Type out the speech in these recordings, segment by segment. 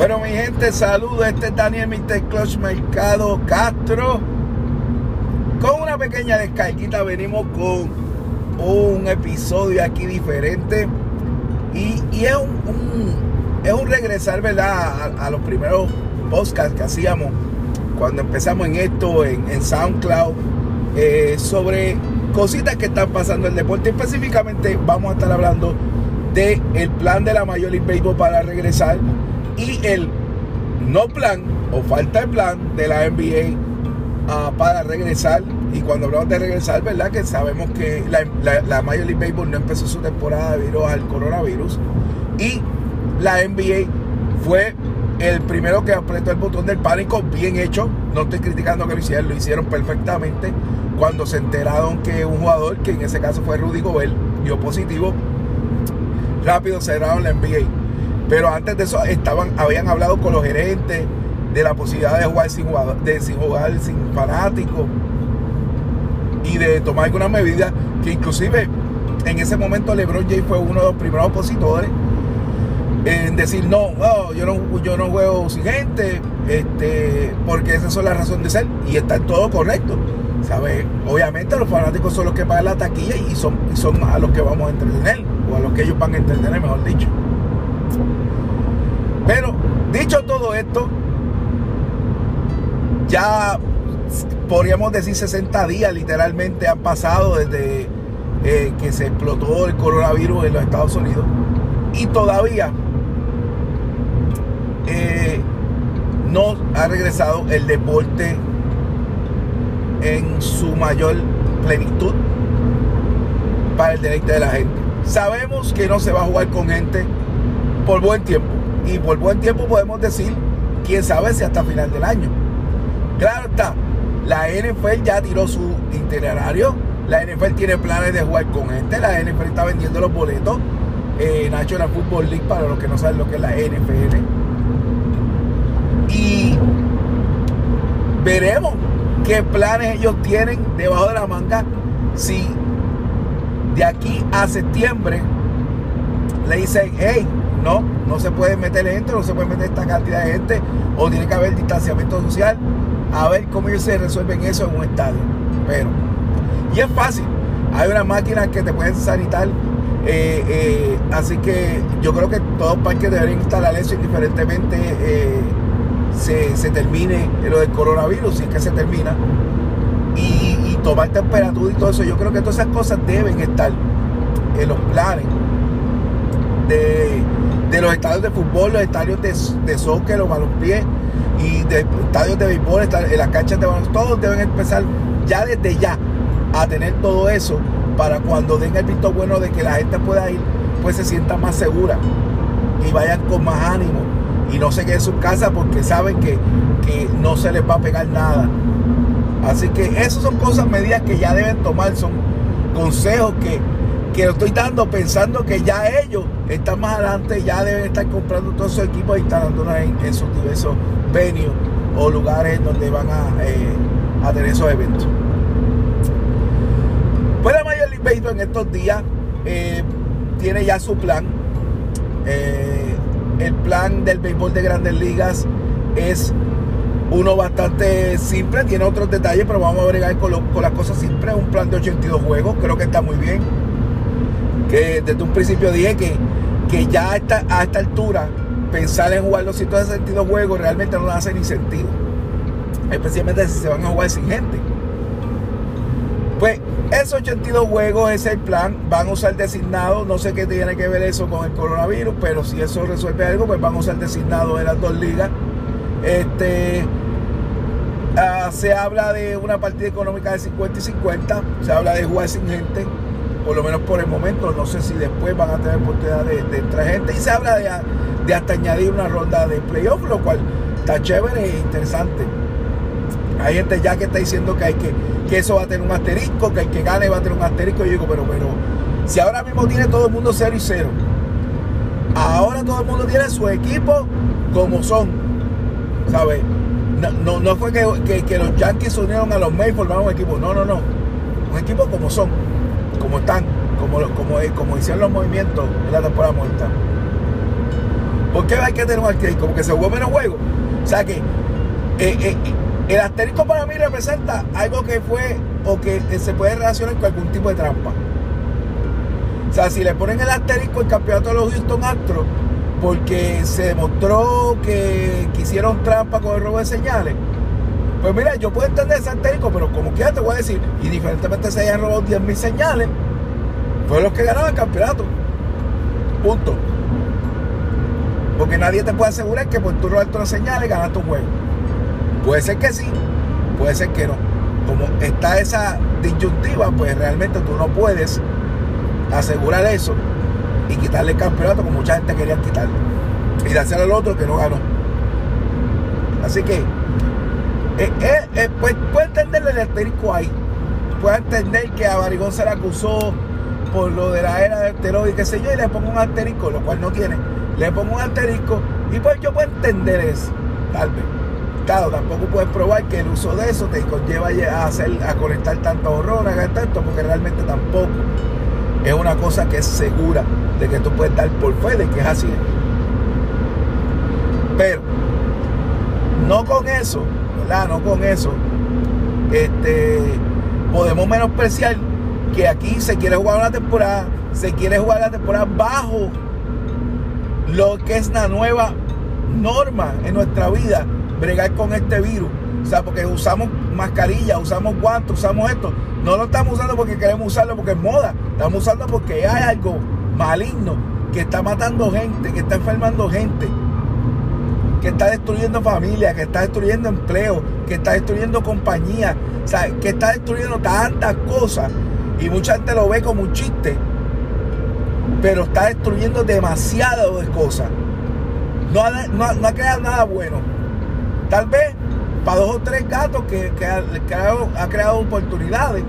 Bueno, mi gente, saludos. Este es Daniel Mr. Clutch Mercado Castro. Con una pequeña descarguita venimos con un episodio aquí diferente. Y, es, un, es un regresar, ¿verdad? A, los primeros podcasts que hacíamos cuando empezamos en esto, en, SoundCloud, eh, sobre cositas que están pasando en el deporte. Específicamente vamos a estar hablando del el plan de la Major League Baseball para regresar y el no plan o falta de plan de la NBA ah, para regresar. Y cuando hablamos de regresar, ¿verdad? Que sabemos que la, la, Major League Baseball no empezó su temporada debido al coronavirus. Y la NBA fue el primero que apretó el botón del pánico, bien hecho. No estoy criticando que lo hicieron, lo hicieron perfectamente. Cuando se enteraron que un jugador, que en ese caso fue Rudy Gobert, dio positivo, rápido cerraron la NBA. Pero antes de eso estaban, habían hablado con los gerentes de la posibilidad de jugar sin, de, sin jugar sin fanáticos y de tomar alguna medida que inclusive en ese momento LeBron James fue uno de los primeros opositores en decir no, yo no yo no juego sin gente este porque esa es la razón de ser y está todo correcto ¿sabes? obviamente los fanáticos son los que pagan la taquilla y son, son a los que vamos a entretener o a los que ellos van a entretener mejor dicho pero dicho todo esto, ya podríamos decir 60 días literalmente han pasado desde eh, que se explotó el coronavirus en los Estados Unidos y todavía eh, no ha regresado el deporte en su mayor plenitud para el deleite de la gente. Sabemos que no se va a jugar con gente por buen tiempo y por buen tiempo podemos decir, quién sabe si hasta final del año. Claro está, la NFL ya tiró su itinerario, la NFL tiene planes de jugar con gente, la NFL está vendiendo los boletos, eh, National Football League para los que no saben lo que es la NFL. Y veremos qué planes ellos tienen debajo de la manga si de aquí a septiembre le dicen, hey, no, no se puede meter gente, no se puede meter esta cantidad de gente, o tiene que haber distanciamiento social. A ver cómo ellos se resuelven eso en un estadio. Pero, y es fácil. Hay unas máquinas que te pueden sanitar. Eh, eh, así que yo creo que todos los parques deberían instalar eso indiferentemente eh, se, termine lo del coronavirus, si es que se termina. Y, y tomar temperatura y todo eso. Yo creo que todas esas cosas deben estar en los planes de de los estadios de fútbol, los estadios de, de soccer, los balompiés y de estadios de béisbol, en las canchas de baloncesto, todos deben empezar ya desde ya a tener todo eso para cuando den el visto bueno de que la gente pueda ir, pues se sienta más segura y vayan con más ánimo y no se queden en sus casas porque saben que, que no se les va a pegar nada. Así que esas son cosas, medidas que ya deben tomar, son consejos que que lo estoy dando pensando que ya ellos están más adelante, ya deben estar comprando todos esos equipos e instalándolos en, sus diversos venues o lugares donde van a, eh, tener esos eventos. Pues la Major League Baseball en estos días eh, tiene ya su plan. Eh, el plan del béisbol de grandes ligas es uno bastante simple, tiene otros detalles, pero vamos a agregar con, con las cosas simples. Un plan de 82 juegos, creo que está muy bien que desde un principio dije que, que ya a esta, a esta altura pensar en jugar los 162 juegos realmente no hace ni sentido. Especialmente si se van a jugar sin gente. Pues esos 82 juegos es el plan. Van a usar designado. No sé qué tiene que ver eso con el coronavirus, pero si eso resuelve algo, pues van a usar designado en las dos ligas. Este. Ah, se habla de una partida económica de 50 y 50. Se habla de jugar sin gente por lo menos por el momento, no sé si después van a tener oportunidad de, de gente. Y se habla de, de, hasta añadir una ronda de playoff, lo cual está chévere e interesante. Hay gente ya que está diciendo que hay que, que eso va a tener un asterisco, que el que gane va a tener un asterisco. Yo digo, pero, pero, si ahora mismo tiene todo el mundo 0 y 0, ahora todo el mundo tiene su equipo como son, ¿sabes? No, no, fue que, que, los Yankees se unieron a los Mets y formaron un equipo, no, no, no, un equipo como son como están, como, como, como hicieron los movimientos en la temporada muerta. ¿Por qué hay que tener un asterisco? Porque se jugó menos juegos. O sea que eh, eh, el asterisco para mí representa algo que fue o que se puede relacionar con algún tipo de trampa. O sea, si le ponen el asterisco el campeonato de los Houston Astros porque se demostró que, quisieron trampa con el robo de señales, pues mira, yo puedo entender ese pero como quiera te voy a decir, y diferentemente se hayan robado 10.000 señales, fue los que ganaron el campeonato. Punto. Porque nadie te puede asegurar que por tu robarte una señales ganaste un juego. Puede ser que sí, puede ser que no. Como está esa disyuntiva, pues realmente tú no puedes asegurar eso y quitarle el campeonato como mucha gente quería quitarle. Y dárselo al otro que no ganó. Así que, eh, eh, eh, pues, puede entenderle el asterisco ahí. Puede entender que a Barigón se le acusó por lo de la era de esteroide, qué sé yo, y le pongo un asterisco, lo cual no tiene. Le pongo un asterisco y pues yo puedo entender eso, tal vez. Claro, tampoco puedes probar que el uso de eso te conlleva a hacer, a conectar tanto hormonas, a tanto, porque realmente tampoco es una cosa que es segura de que tú puedes dar por fe de que es así. Pero no con eso, ¿verdad? No con eso. Este podemos menospreciar que aquí se quiere jugar una temporada, se quiere jugar la temporada bajo lo que es la nueva norma en nuestra vida, bregar con este virus. O sea, porque usamos mascarilla, usamos guantes, usamos esto. No lo estamos usando porque queremos usarlo porque es moda. Estamos usando porque hay algo maligno que está matando gente, que está enfermando gente, que está destruyendo familias, que está destruyendo empleo, que está destruyendo compañías, que está destruyendo tantas cosas y mucha gente lo ve como un chiste, pero está destruyendo demasiadas cosas. No ha, no, ha creado nada bueno. Tal vez para dos o tres gatos que, ha, creado oportunidades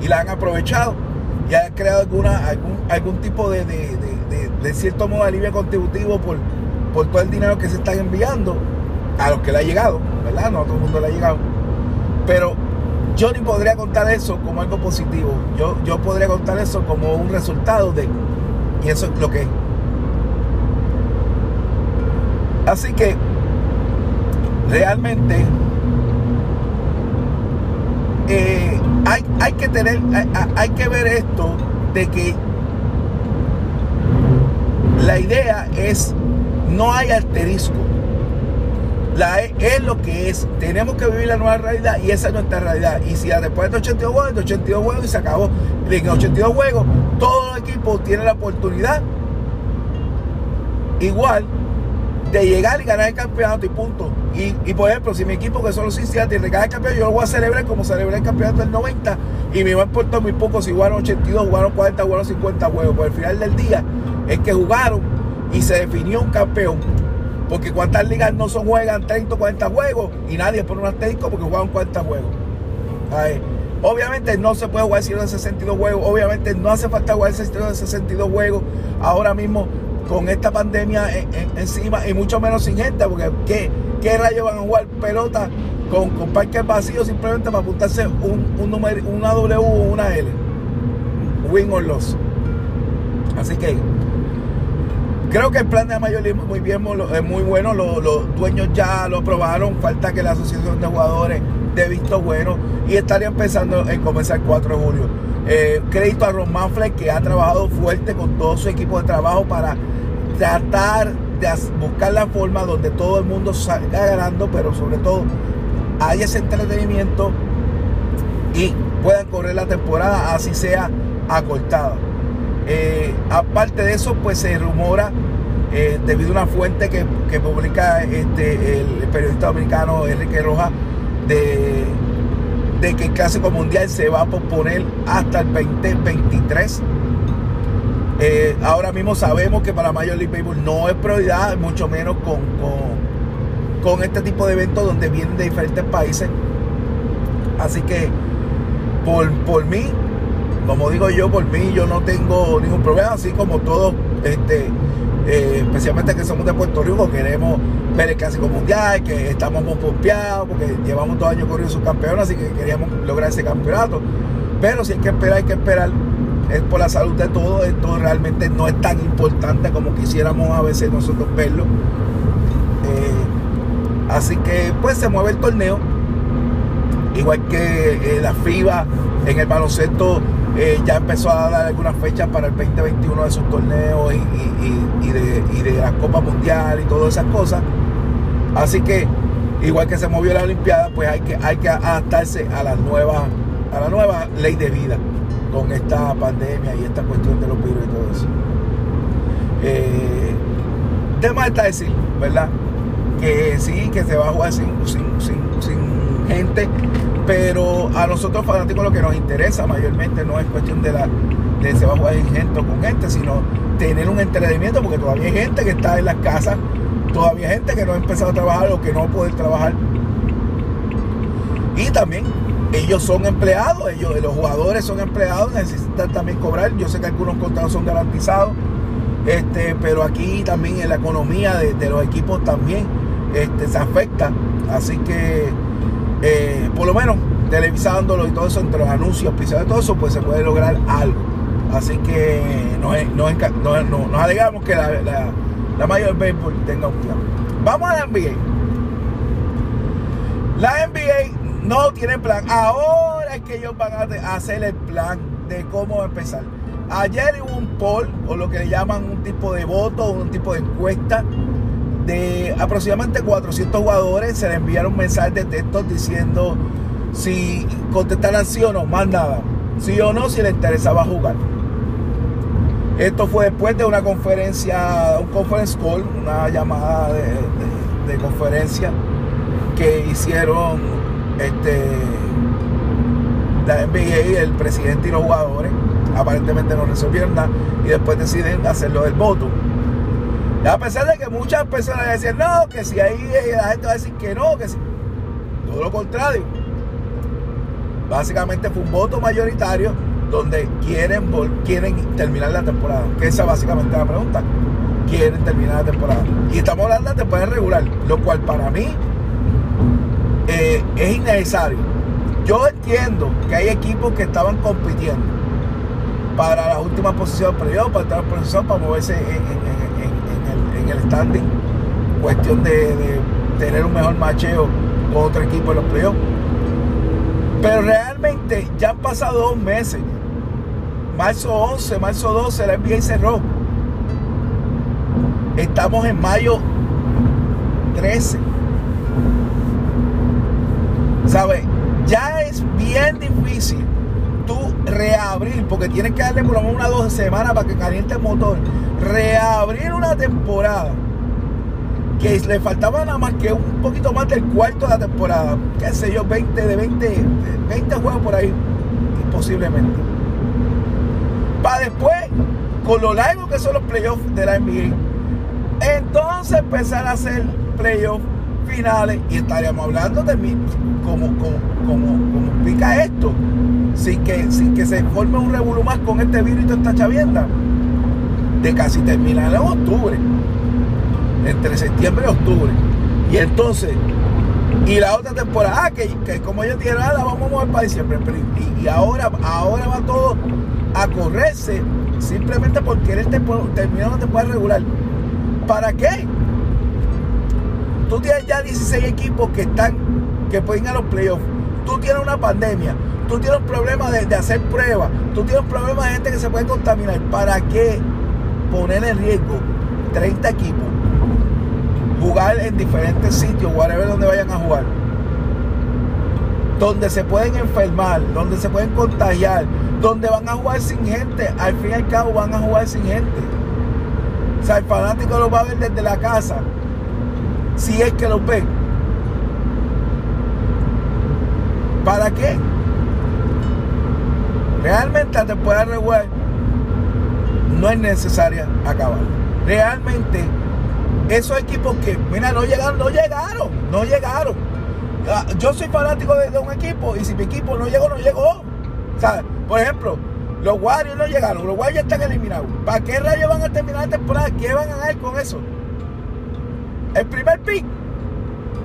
y la han aprovechado y ha creado algún, algún tipo de, de, cierto modo de alivio contributivo por, por todo el dinero que se están enviando a los que le ha llegado, ¿verdad? No a todo el mundo le ha llegado. Pero yo ni podría contar eso como algo positivo. Yo, yo podría contar eso como un resultado de. Y eso es lo que es. Así que realmente eh, hay, hay, que tener, hay, hay que ver esto de que la idea es no hay asterisco la e es lo que es. Tenemos que vivir la nueva realidad y esa es nuestra realidad. Y si después de 82 juegos, de 82 juegos y se acabó. En 82 juegos, todos los equipos tienen la oportunidad igual de llegar y ganar el campeonato y punto. Y, por ejemplo, si mi equipo que solo Cincinnati gana el campeonato, yo lo voy a celebrar como celebré el campeonato del 90 y me va a importar muy poco si jugaron 82, jugaron 40, jugaron 50 juegos. Por el final del día es que jugaron y se definió un campeón. Porque cuántas ligas no son juegan 30 o 40 juegos y nadie pone un asterisco porque juegan 40 juegos. Obviamente no se puede jugar 162 juegos, obviamente no hace falta jugar 162 juegos ahora mismo con esta pandemia encima y mucho menos sin gente, porque ¿qué, qué rayos van a jugar pelota con, con parques vacíos simplemente para apuntarse un, un número, una W o una L? Win or loss. Así que Creo que el plan de Major League muy bien, es muy bueno. Los, dueños ya lo aprobaron. Falta que la asociación de jugadores dé visto bueno y estaría empezando en comenzar el 4 de julio. Eh, crédito a Ron Manfred que ha trabajado fuerte con todo su equipo de trabajo para tratar de buscar la forma donde todo el mundo salga ganando, pero sobre todo haya ese entretenimiento y puedan correr la temporada así sea acortada. Eh, aparte de eso, pues se rumora, eh, debido a una fuente que, publica este, el, periodista dominicano Enrique Rojas, de, de, que el Clásico Mundial se va a posponer hasta el 2023. Eh, ahora mismo sabemos que para Major League Baseball no es prioridad, mucho menos con, con este tipo de eventos donde vienen de diferentes países. Así que por, por mí, como digo yo, por mí yo no tengo ningún problema, así como todos, este, eh, especialmente que somos de Puerto Rico, queremos ver el Clásico Mundial, que estamos muy pompeados, porque llevamos dos años corriendo su campeón, así que queríamos lograr ese campeonato. Pero si hay que esperar, hay que esperar. es por la salud de todos. Esto realmente no es tan importante como quisiéramos a veces nosotros verlo. Eh, así que pues se mueve el torneo. Igual que eh, la FIBA en el baloncesto eh, ya empezó a dar algunas fechas para el 2021 de sus torneos y, de, la Copa Mundial y todas esas cosas. Así que igual que se movió la Olimpiada, pues hay que, hay que adaptarse a la nueva, a la nueva ley de vida con esta pandemia y esta cuestión de los virus y todo eso. Eh, tema está decir, ¿verdad? Que sí, que se va a jugar sin, gente, pero a nosotros fanáticos lo que nos interesa mayormente no es cuestión de la de se va a jugar gente con gente, sino tener un entretenimiento, porque todavía hay gente que está en las casas Todavía hay gente que no ha empezado a trabajar o que no puede trabajar. Y también ellos son empleados, ellos, los jugadores son empleados, necesitan también cobrar. Yo sé que algunos contratos son garantizados, este, pero aquí también en la economía de, los equipos también este, se afecta. Así que eh, por lo menos televisándolo y todo eso, entre los anuncios, y todo eso, pues se puede lograr algo. Así que nos, nos, alegramos que la la mayor béisbol tenga un plan. Vamos a la NBA. La NBA no tiene plan. Ahora es que ellos van a hacer el plan de cómo empezar. Ayer hubo un poll, o lo que le llaman un tipo de voto, un tipo de encuesta, de aproximadamente 400 jugadores. Se le enviaron mensajes de texto diciendo si contestaran sí o no, más nada. Sí o no, si les interesaba jugar. Esto fue después de una conferencia, un conference call, una llamada de, conferencia que hicieron este, la NBA, el presidente y los jugadores. Aparentemente no resolvieron nada y después deciden hacerlo del voto. A pesar de que muchas personas decían, no, que si ahí la gente va a decir que no, que si. Todo lo contrario. Básicamente fue un voto mayoritario donde quieren, quieren terminar la temporada. Que esa básicamente es la pregunta. Quieren terminar la temporada. Y estamos hablando de temporada regular, lo cual para mí eh, es innecesario. Yo entiendo que hay equipos que estaban compitiendo para las últimas posiciones periodo, para estar en posición, para moverse en, el, standing. Cuestión de, tener un mejor macheo con otro equipo en los playoffs. Pero realmente ya han pasado dos meses marzo 11, marzo 12, la NBA cerró. Estamos en mayo 13. ¿Sabes? Ya es bien difícil reabrir, porque tienes que darle por lo menos unas dos semanas para que caliente el motor. Reabrir una temporada que le faltaba nada más que un poquito más del cuarto de la temporada. Qué sé yo, 20 de 20, 20 juegos por ahí, posiblemente para después, con lo largo que son los playoffs de la NBA, entonces empezar a hacer playoffs finales y estaríamos hablando de mí, como, como, como, pica esto, sin que, sin que se forme un revolú más con este virus y esta chavienda, de casi terminar en octubre, entre septiembre y octubre. Y entonces, y la otra temporada, ah, que, como ellos dijeron, ah, la vamos a mover para diciembre, y, y ahora, ahora va todo a correrse simplemente porque él terminó no te puede regular. ¿Para qué? Tú tienes ya 16 equipos que están, que pueden ir a los playoffs. Tú tienes una pandemia. Tú tienes un problema de, hacer pruebas. Tú tienes un problema de gente que se puede contaminar. ¿Para qué poner en riesgo 30 equipos? Jugar en diferentes sitios, whatever donde vayan a jugar. Donde se pueden enfermar, donde se pueden contagiar, donde van a jugar sin gente, al fin y al cabo van a jugar sin gente. O sea, el fanático lo va a ver desde la casa, si es que lo ve. ¿Para qué? Realmente la temporada regular no es necesaria acabar. Realmente, esos equipos que, mira, no llegaron, no llegaron, no llegaron. Ah, yo soy fanático de, de un equipo y si mi equipo no llegó, no llegó. ¿Sabes? Por ejemplo, los Warriors no llegaron, los Warriors están eliminados. ¿Para qué rayos van a terminar la temporada? ¿Qué van a ganar con eso? El primer pick.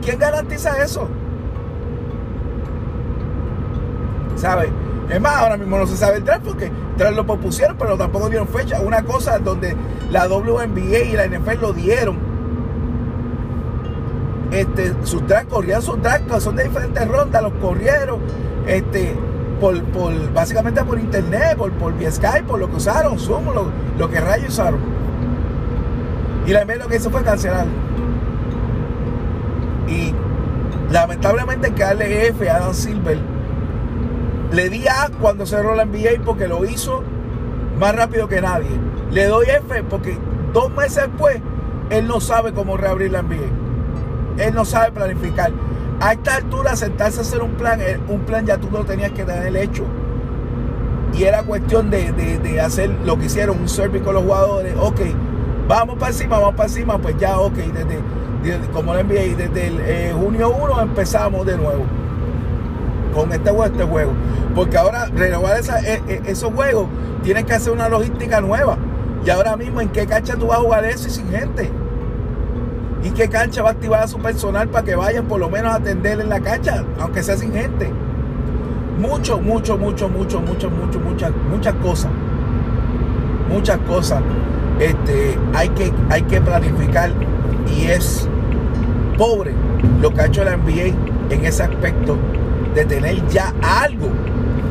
¿Quién garantiza eso? ¿Sabes? Es más, ahora mismo no se sabe el draft porque tras lo propusieron, pero tampoco dieron fecha. Una cosa donde la WNBA y la NFL lo dieron. Este, sus drafts corrían sus drafts, son de diferentes rondas, los corrieron. Este, por, por, básicamente por internet, por, por Skype, por lo que usaron, Zoom, lo, lo que rayos usaron. Y la lo que hizo fue cancelar. Y lamentablemente que darle F a Adam Silver le di A cuando cerró la NBA porque lo hizo más rápido que nadie. Le doy F porque dos meses después él no sabe cómo reabrir la NBA. Él no sabe planificar. A esta altura sentarse a hacer un plan, eh, un plan ya tú lo tenías que tener hecho. Y era cuestión de, hacer lo que hicieron, un survey con los jugadores. Ok, vamos para encima, vamos para encima. Pues ya, ok, desde, como la NBA, desde el eh, junio 1 empezamos de nuevo con este juego, este juego. Porque ahora renovar e, e, esos juegos tienes que hacer una logística nueva. Y ahora mismo, ¿en qué cancha tú vas a jugar eso y sin gente? ¿Y qué cancha va a activar a su personal para que vayan por lo menos a atender en la cancha, aunque sea sin gente? Mucho, mucho, mucho, mucho, mucho, mucho, muchas, muchas cosas. Muchas cosas. Este, hay, que, hay que planificar y es pobre lo que ha hecho la NBA en ese aspecto de tener ya algo,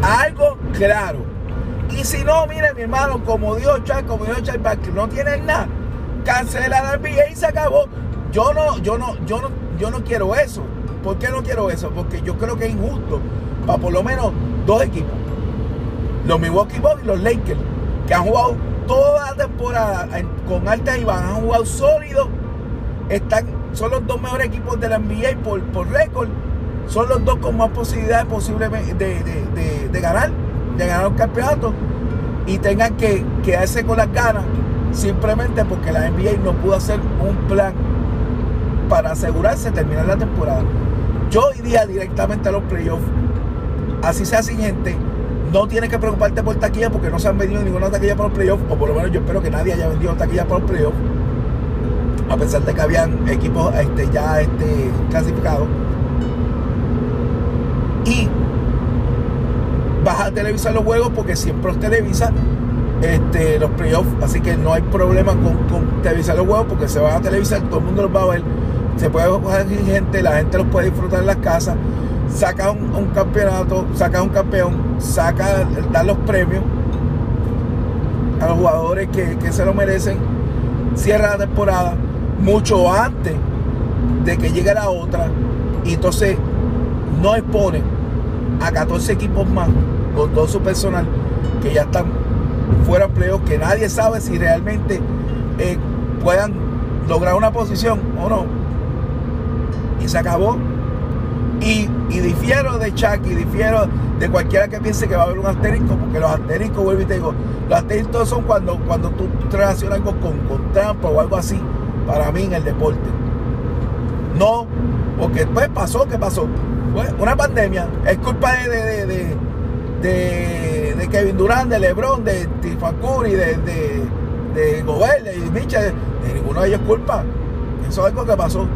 algo claro. Y si no, mire mi hermano, como Dios Char, como Dios Char, no tienen nada, cancela la NBA y se acabó. Yo no, yo no, yo no, yo no quiero eso. ¿Por qué no quiero eso? Porque yo creo que es injusto para por lo menos dos equipos. Los Milwaukee Bucks y los Lakers, que han jugado toda la temporada con altas y bajas, han jugado sólidos, están, son los dos mejores equipos de la NBA por, por récord son los dos con más posibilidades posiblemente de, ganar, de ganar un campeonato y tengan que quedarse con las ganas simplemente porque la NBA no pudo hacer un plan para asegurarse de terminar la temporada. Yo iría directamente a los playoffs, así sea sin gente. No tienes que preocuparte por taquilla porque no se han vendido ninguna taquilla para los playoffs, o por lo menos yo espero que nadie haya vendido taquilla para los playoffs, a pesar de que habían equipos este, ya este, clasificados. Y vas a televisar los juegos porque siempre los televisa este, los playoffs, así que no hay problema con, televisar los juegos porque se van a televisar, todo el mundo los va a ver, se puede jugar gente, la gente los puede disfrutar en las casas, saca un, campeonato, saca un campeón, saca, dar los premios a los jugadores que, que se lo merecen, cierra la temporada mucho antes de que llegue la otra y entonces no exponen a 14 equipos más con todo su personal que ya están fuera de empleo, que nadie sabe si realmente eh, puedan lograr una posición o no. Y se acabó. Y, difiero de Chuck y difiero de cualquiera que piense que va a haber un asterisco, porque los asteriscos, vuelvo y te digo, los asteriscos son cuando, cuando tú relacionas algo con, con trampa o algo así, para mí en el deporte. No, porque después pasó, ¿qué pasó? una pandemia. Es culpa de, Kevin Durant, de LeBron, de Curry, de, de, de Gobert, de. De ninguno de ellos culpa. Eso es algo que pasó.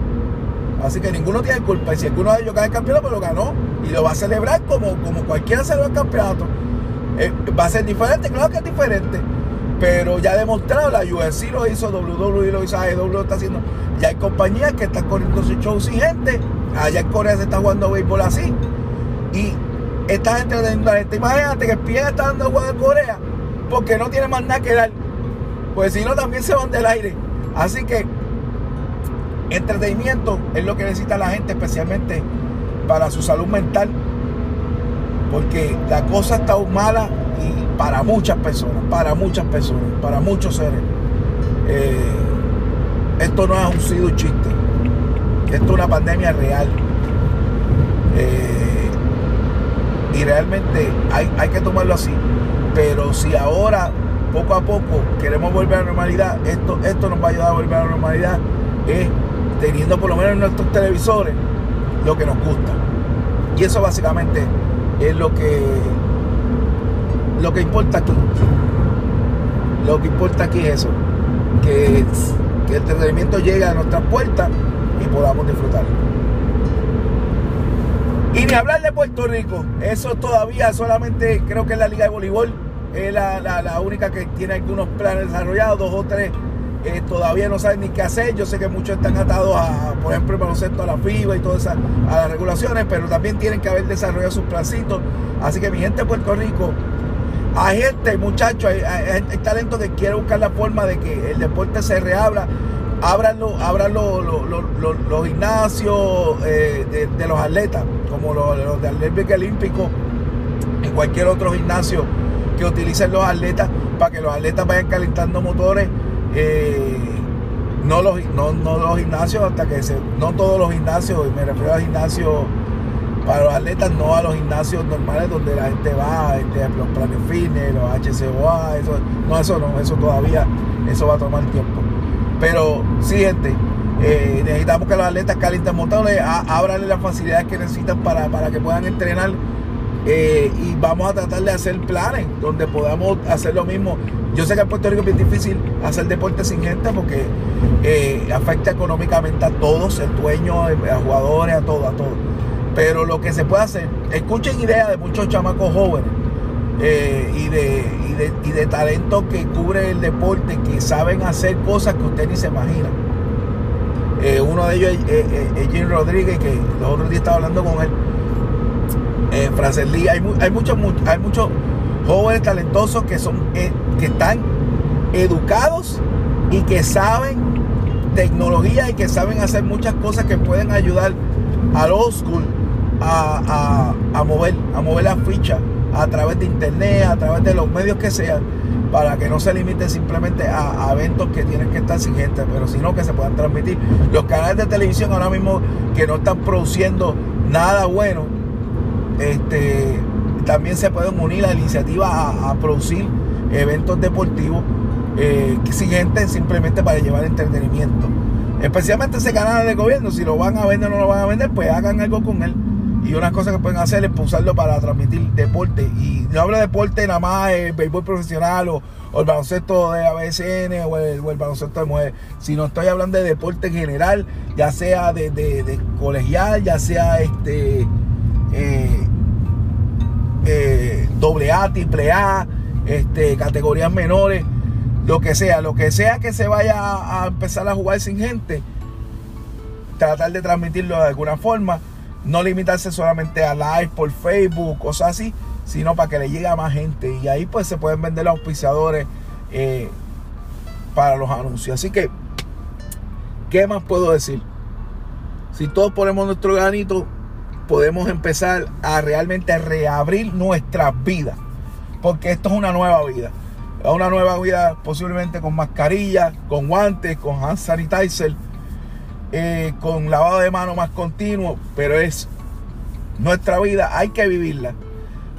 Así que ninguno tiene culpa. Y si alguno de ellos cae campeonato, pues lo ganó. Y lo va a celebrar como, como cualquiera celebra el campeonato. Eh, va a ser diferente, claro que es diferente. Pero ya demostrado, la UFC lo hizo, WWE lo hizo, AEW lo está haciendo. Ya hay compañías que están corriendo su show sin gente Allá en Corea se está jugando béisbol así. Y esta gente la gente, imagínate que Pien está dando juego en Corea porque no tiene más nada que dar. Pues si no, también se van del aire. Así que entretenimiento es lo que necesita la gente, especialmente para su salud mental. Porque la cosa está mala y para muchas personas, para muchas personas, para muchos seres. Eh, esto no ha sido un chiste. Esto es una pandemia real. Eh, y realmente hay, hay que tomarlo así. Pero si ahora, poco a poco, queremos volver a la normalidad, esto, esto nos va a ayudar a volver a la normalidad, es teniendo por lo menos en nuestros televisores lo que nos gusta. Y eso básicamente es lo que lo que importa aquí. Lo que importa aquí es eso. Que, el entretenimiento llegue a nuestras puertas y podamos disfrutar. Y ni hablar de Puerto Rico, eso todavía solamente creo que es la Liga de Voleibol, es la, única que tiene algunos planes desarrollados, dos o tres eh, todavía no saben ni qué hacer. Yo sé que muchos están atados a, por ejemplo, el baloncesto a la FIBA y todas esas, a las regulaciones, pero también tienen que haber desarrollado sus plancitos. Así que mi gente de Puerto Rico, hay gente, muchachos, hay, hay, talento que quiere buscar la forma de que el deporte se reabra. Abran, abran los gimnasios eh, de, los atletas, como los, de Atlético Olímpico y cualquier otro gimnasio que utilicen los atletas para que los atletas vayan calentando motores. Eh, no, los, no, los gimnasios, hasta que se, no todos los gimnasios, me refiero a gimnasios para los atletas, no a los gimnasios normales donde la gente va, este, los planes fitness, los HCOA, eso, no, eso no, eso todavía, eso va a tomar tiempo. Pero sí, gente, eh, necesitamos que los atletas calienten motores, ábranle las facilidades que necesitan para, para que puedan entrenar eh, y vamos a tratar de hacer planes donde podamos hacer lo mismo. Yo sé que en Puerto Rico es bien difícil hacer deporte sin gente porque eh, afecta económicamente a todos, el dueño, a jugadores, a todo, a todo. Pero lo que se puede hacer, escuchen ideas de muchos chamacos jóvenes eh, y, de, y, de, talento que cubre el deporte, que saben hacer cosas que usted ni se imagina. uno de ellos es, Jim Rodríguez, que los otros días estaba hablando con él Frances Lee. Hay, hay, muchos, hay muchos jóvenes talentosos que, son, eh, que están educados y que saben tecnología y que saben hacer muchas cosas que pueden ayudar al old school a, mover, a mover la ficha a través de internet, a través de los medios que sean, para que no se limiten simplemente a, a, eventos que tienen que estar sin gente, pero sino que se puedan transmitir. Los canales de televisión ahora mismo que no están produciendo nada bueno, este, también se pueden unir a la iniciativa a, producir eventos deportivos eh, siguientes simplemente para llevar entretenimiento. Especialmente ese canal de gobierno, si lo van a vender o no lo van a vender, pues hagan algo con él. Y una cosa que pueden hacer es usarlo para transmitir deporte. Y no hablo de deporte nada más el béisbol profesional o, el baloncesto de ABSN o el, baloncesto de mujeres, sino estoy hablando de deporte en general, ya sea de, colegial, ya sea este eh, eh, doble A, triple A, este, categorías menores, lo que sea, lo que sea que se vaya a, empezar a jugar sin gente, tratar de transmitirlo de alguna forma, no limitarse solamente a live por Facebook, cosas así, sino para que le llegue a más gente. Y ahí pues se pueden vender los auspiciadores eh, para los anuncios. Así que, ¿qué más puedo decir? Si todos ponemos nuestro granito, podemos empezar a realmente reabrir nuestras vidas. Porque esto es una nueva vida. Una nueva vida posiblemente con mascarilla, con guantes, con hand sanitizer, eh, con lavado de mano más continuo. Pero es nuestra vida, hay que vivirla.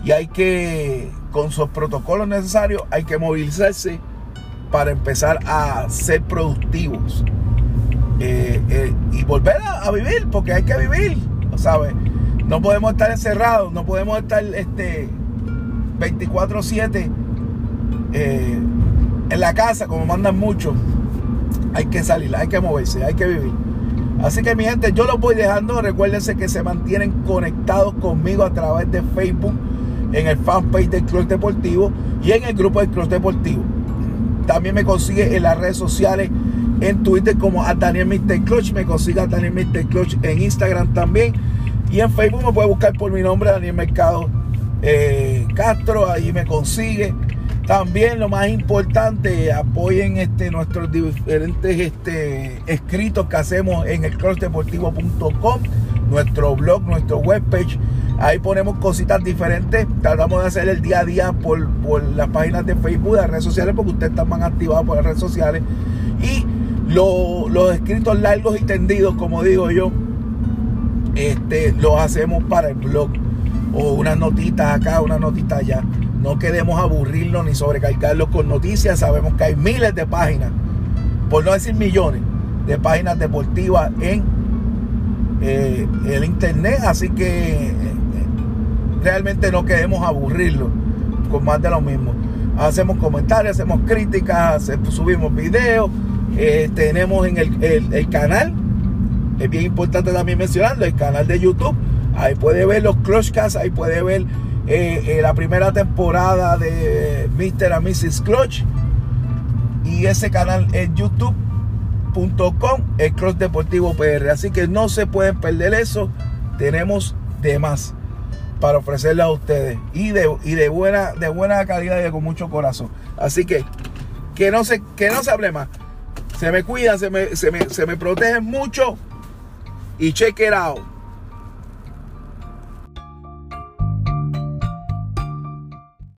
Y hay que, con sus protocolos necesarios, hay que movilizarse para empezar a ser productivos. Eh, eh, y volver a, a, vivir, porque hay que vivir, ¿sabes? No podemos estar encerrados, no podemos estar este 24/7 eh, en la casa como mandan muchos. Hay que salir, hay que moverse, hay que vivir. Así que mi gente, yo los voy dejando. Recuérdense que se mantienen conectados conmigo a través de Facebook, en el fanpage del Club Deportivo y en el grupo del Club Deportivo. También me consigue en las redes sociales, en Twitter como a Daniel Mr. Clutch. Me consigue a Daniel Mr. Clutch en Instagram también. Y en Facebook me puede buscar por mi nombre, Daniel Mercado eh, Castro, ahí me consigue. También lo más importante, apoyen este, nuestros diferentes este, escritos que hacemos en el crossdeportivo.com, nuestro blog, nuestro webpage. Ahí ponemos cositas diferentes. Tratamos de hacer el día a día por, las páginas de Facebook, las redes sociales, porque ustedes están más activados por las redes sociales. Y los escritos largos y tendidos, como digo yo, este, lo hacemos para el blog. O unas notitas acá, unas notitas allá. No queremos aburrirnos ni sobrecargarlos con noticias. Sabemos que hay miles de páginas, por no decir millones, de páginas deportivas en eh, el internet. Así que eh, realmente no queremos aburrirlos con más de lo mismo. Hacemos comentarios, hacemos críticas, subimos videos. Eh, tenemos en el canal es bien importante también mencionarlo, el canal de YouTube, Ahí puede ver los Clutchcasts, ahí puede ver eh, eh, la primera temporada de Mr. and Mrs. Clutch. Y ese canal es youtube.com, el Clutch Deportivo PR. Así que no se pueden perder eso. Tenemos de más para ofrecerle a ustedes. Y de, y de, buena, de buena calidad y con mucho corazón. Así que que no se, que no se hable más. Se me cuidan, se me, se me, se me protegen mucho. Y check it out.